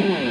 Mm.